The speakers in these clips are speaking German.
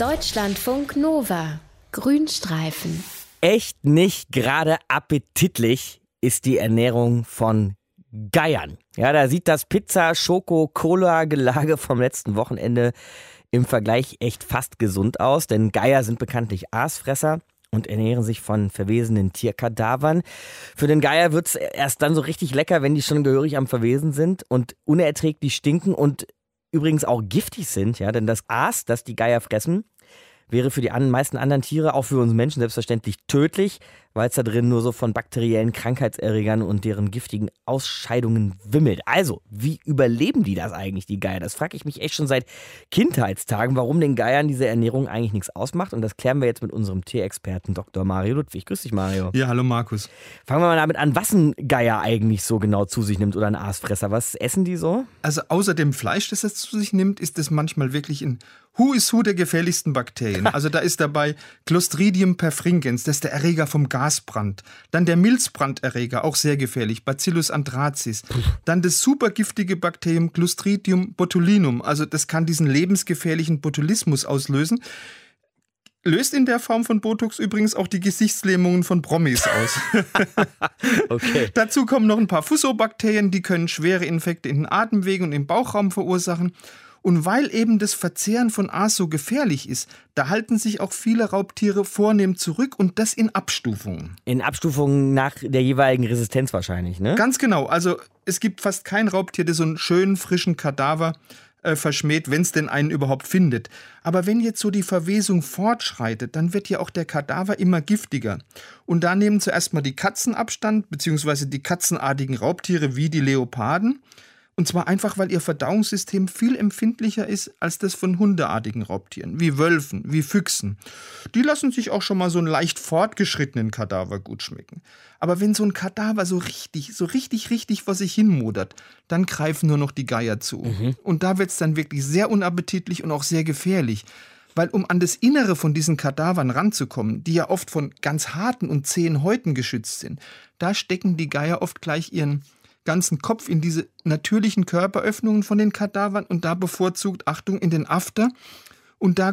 Deutschlandfunk Nova. Grünstreifen. Echt nicht gerade appetitlich ist die Ernährung von Geiern. Ja, da sieht das Pizza-Schoko-Cola-Gelage vom letzten Wochenende im Vergleich echt fast gesund aus, denn Geier sind bekanntlich Aasfresser und ernähren sich von verwesenen Tierkadavern. Für den Geier wird es erst dann so richtig lecker, wenn die schon gehörig am Verwesen sind und unerträglich stinken und übrigens auch giftig sind, ja, denn das Aas, das die Geier fressen, wäre für die meisten anderen Tiere, auch für uns Menschen selbstverständlich tödlich, weil es da drin nur so von bakteriellen Krankheitserregern und deren giftigen Ausscheidungen wimmelt. Also, wie überleben die das eigentlich, die Geier? Das frage ich mich echt schon seit Kindheitstagen, warum den Geiern diese Ernährung eigentlich nichts ausmacht. Und das klären wir jetzt mit unserem Tierexperten Dr. Mario Ludwig. Grüß dich, Mario. Ja, hallo Markus. Fangen wir mal damit an, was ein Geier eigentlich so genau zu sich nimmt oder ein Aasfresser. Was essen die so? Also außer dem Fleisch, das es zu sich nimmt, ist es manchmal wirklich ein Who is who der gefährlichsten Bakterien. Also da ist dabei Clostridium perfringens, das ist der Erreger vom Gasbrand. Dann der Milzbranderreger, auch sehr gefährlich, Bacillus anthracis. Dann das supergiftige Bakterium Clostridium botulinum, also das kann diesen lebensgefährlichen Botulismus auslösen. Löst in der Form von Botox übrigens auch die Gesichtslähmungen von Promis aus. okay. Dazu kommen noch ein paar Fusobakterien, die können schwere Infekte in den Atemwegen und im Bauchraum verursachen. Und weil eben das Verzehren von Aas so gefährlich ist, da halten sich auch viele Raubtiere vornehm zurück und das in Abstufungen. In Abstufungen nach der jeweiligen Resistenz wahrscheinlich, ne? Ganz genau. Also es gibt fast kein Raubtier, das so einen schönen, frischen Kadaver äh, verschmäht, wenn es denn einen überhaupt findet. Aber wenn jetzt so die Verwesung fortschreitet, dann wird ja auch der Kadaver immer giftiger. Und da nehmen zuerst mal die Katzen Abstand, beziehungsweise die katzenartigen Raubtiere wie die Leoparden. Und zwar einfach, weil ihr Verdauungssystem viel empfindlicher ist als das von hundeartigen Raubtieren, wie Wölfen, wie Füchsen. Die lassen sich auch schon mal so einen leicht fortgeschrittenen Kadaver gut schmecken. Aber wenn so ein Kadaver so richtig, so richtig, richtig vor sich hin modert, dann greifen nur noch die Geier zu. Mhm. Und da wird es dann wirklich sehr unappetitlich und auch sehr gefährlich. Weil um an das Innere von diesen Kadavern ranzukommen, die ja oft von ganz harten und zähen Häuten geschützt sind, da stecken die Geier oft gleich ihren ganzen Kopf in diese natürlichen Körperöffnungen von den Kadavern und da bevorzugt, Achtung, in den After. Und da,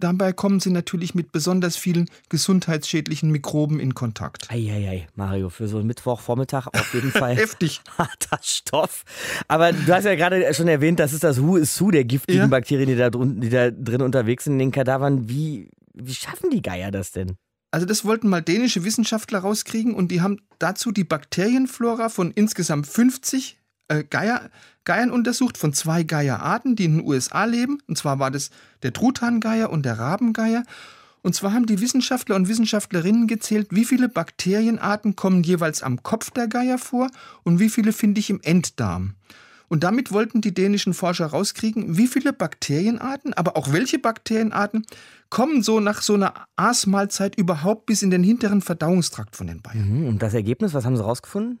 dabei kommen sie natürlich mit besonders vielen gesundheitsschädlichen Mikroben in Kontakt. Eieiei, Mario, für so einen Mittwochvormittag auf jeden Fall. Heftig. Harter Stoff. Aber du hast ja gerade schon erwähnt, das ist das Who is Who der giftigen ja. Bakterien, die da, drin, die da drin unterwegs sind in den Kadavern. Wie, wie schaffen die Geier das denn? Also das wollten mal dänische Wissenschaftler rauskriegen und die haben dazu die Bakterienflora von insgesamt 50 äh, Geier, Geiern untersucht, von zwei Geierarten, die in den USA leben. Und zwar war das der Truthahngeier und der Rabengeier. Und zwar haben die Wissenschaftler und Wissenschaftlerinnen gezählt, wie viele Bakterienarten kommen jeweils am Kopf der Geier vor und wie viele finde ich im Enddarm. Und damit wollten die dänischen Forscher rauskriegen, wie viele Bakterienarten, aber auch welche Bakterienarten kommen so nach so einer Aasmahlzeit überhaupt bis in den hinteren Verdauungstrakt von den Bayern. Mhm. Und das Ergebnis, was haben sie rausgefunden?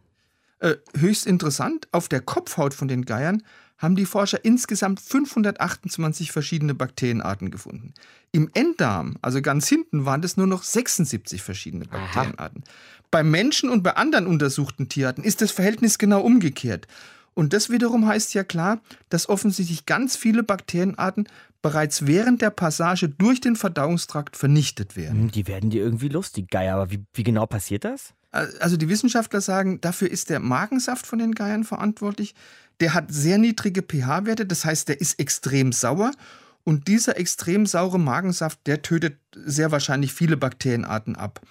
Äh, höchst interessant, auf der Kopfhaut von den Geiern haben die Forscher insgesamt 528 verschiedene Bakterienarten gefunden. Im Enddarm, also ganz hinten, waren es nur noch 76 verschiedene Bakterienarten. Aha. Bei Menschen und bei anderen untersuchten Tierarten ist das Verhältnis genau umgekehrt. Und das wiederum heißt ja klar, dass offensichtlich ganz viele Bakterienarten bereits während der Passage durch den Verdauungstrakt vernichtet werden. Hm, die werden dir irgendwie lustig, Geier. Aber wie, wie genau passiert das? Also die Wissenschaftler sagen, dafür ist der Magensaft von den Geiern verantwortlich. Der hat sehr niedrige pH-Werte, das heißt, der ist extrem sauer. Und dieser extrem saure Magensaft, der tötet sehr wahrscheinlich viele Bakterienarten ab.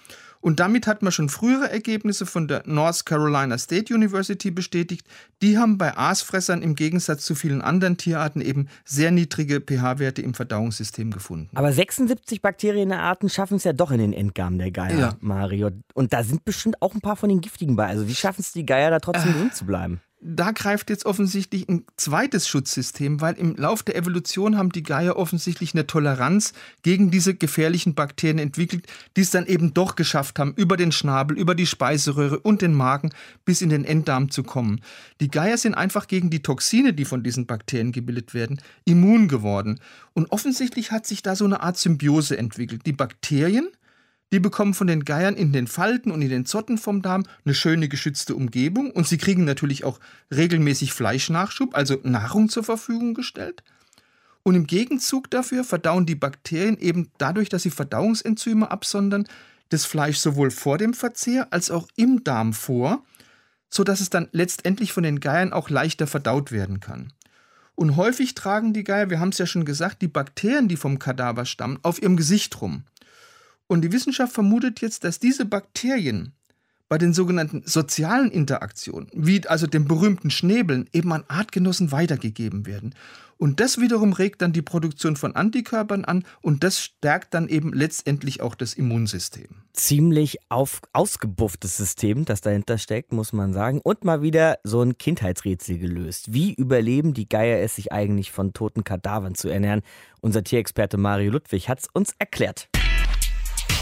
Und damit hat man schon frühere Ergebnisse von der North Carolina State University bestätigt. Die haben bei Aasfressern im Gegensatz zu vielen anderen Tierarten eben sehr niedrige pH-Werte im Verdauungssystem gefunden. Aber 76 Bakterienarten schaffen es ja doch in den Endgarm der Geier, ja. Mario. Und da sind bestimmt auch ein paar von den giftigen bei. Also wie schaffen es die Geier da trotzdem äh, drin zu bleiben? Da greift jetzt offensichtlich ein zweites Schutzsystem, weil im Lauf der Evolution haben die Geier offensichtlich eine Toleranz gegen diese gefährlichen Bakterien entwickelt, die es dann eben doch geschafft haben, über den Schnabel, über die Speiseröhre und den Magen bis in den Enddarm zu kommen. Die Geier sind einfach gegen die Toxine, die von diesen Bakterien gebildet werden, immun geworden. Und offensichtlich hat sich da so eine Art Symbiose entwickelt. Die Bakterien die bekommen von den Geiern in den Falten und in den Zotten vom Darm eine schöne geschützte Umgebung und sie kriegen natürlich auch regelmäßig Fleischnachschub, also Nahrung zur Verfügung gestellt. Und im Gegenzug dafür verdauen die Bakterien eben dadurch, dass sie Verdauungsenzyme absondern, das Fleisch sowohl vor dem Verzehr als auch im Darm vor, sodass es dann letztendlich von den Geiern auch leichter verdaut werden kann. Und häufig tragen die Geier, wir haben es ja schon gesagt, die Bakterien, die vom Kadaver stammen, auf ihrem Gesicht rum. Und die Wissenschaft vermutet jetzt, dass diese Bakterien bei den sogenannten sozialen Interaktionen, wie also dem berühmten Schnäbeln, eben an Artgenossen weitergegeben werden. Und das wiederum regt dann die Produktion von Antikörpern an und das stärkt dann eben letztendlich auch das Immunsystem. Ziemlich auf, ausgebufftes System, das dahinter steckt, muss man sagen. Und mal wieder so ein Kindheitsrätsel gelöst. Wie überleben die Geier es, sich eigentlich von toten Kadavern zu ernähren? Unser Tierexperte Mario Ludwig hat es uns erklärt.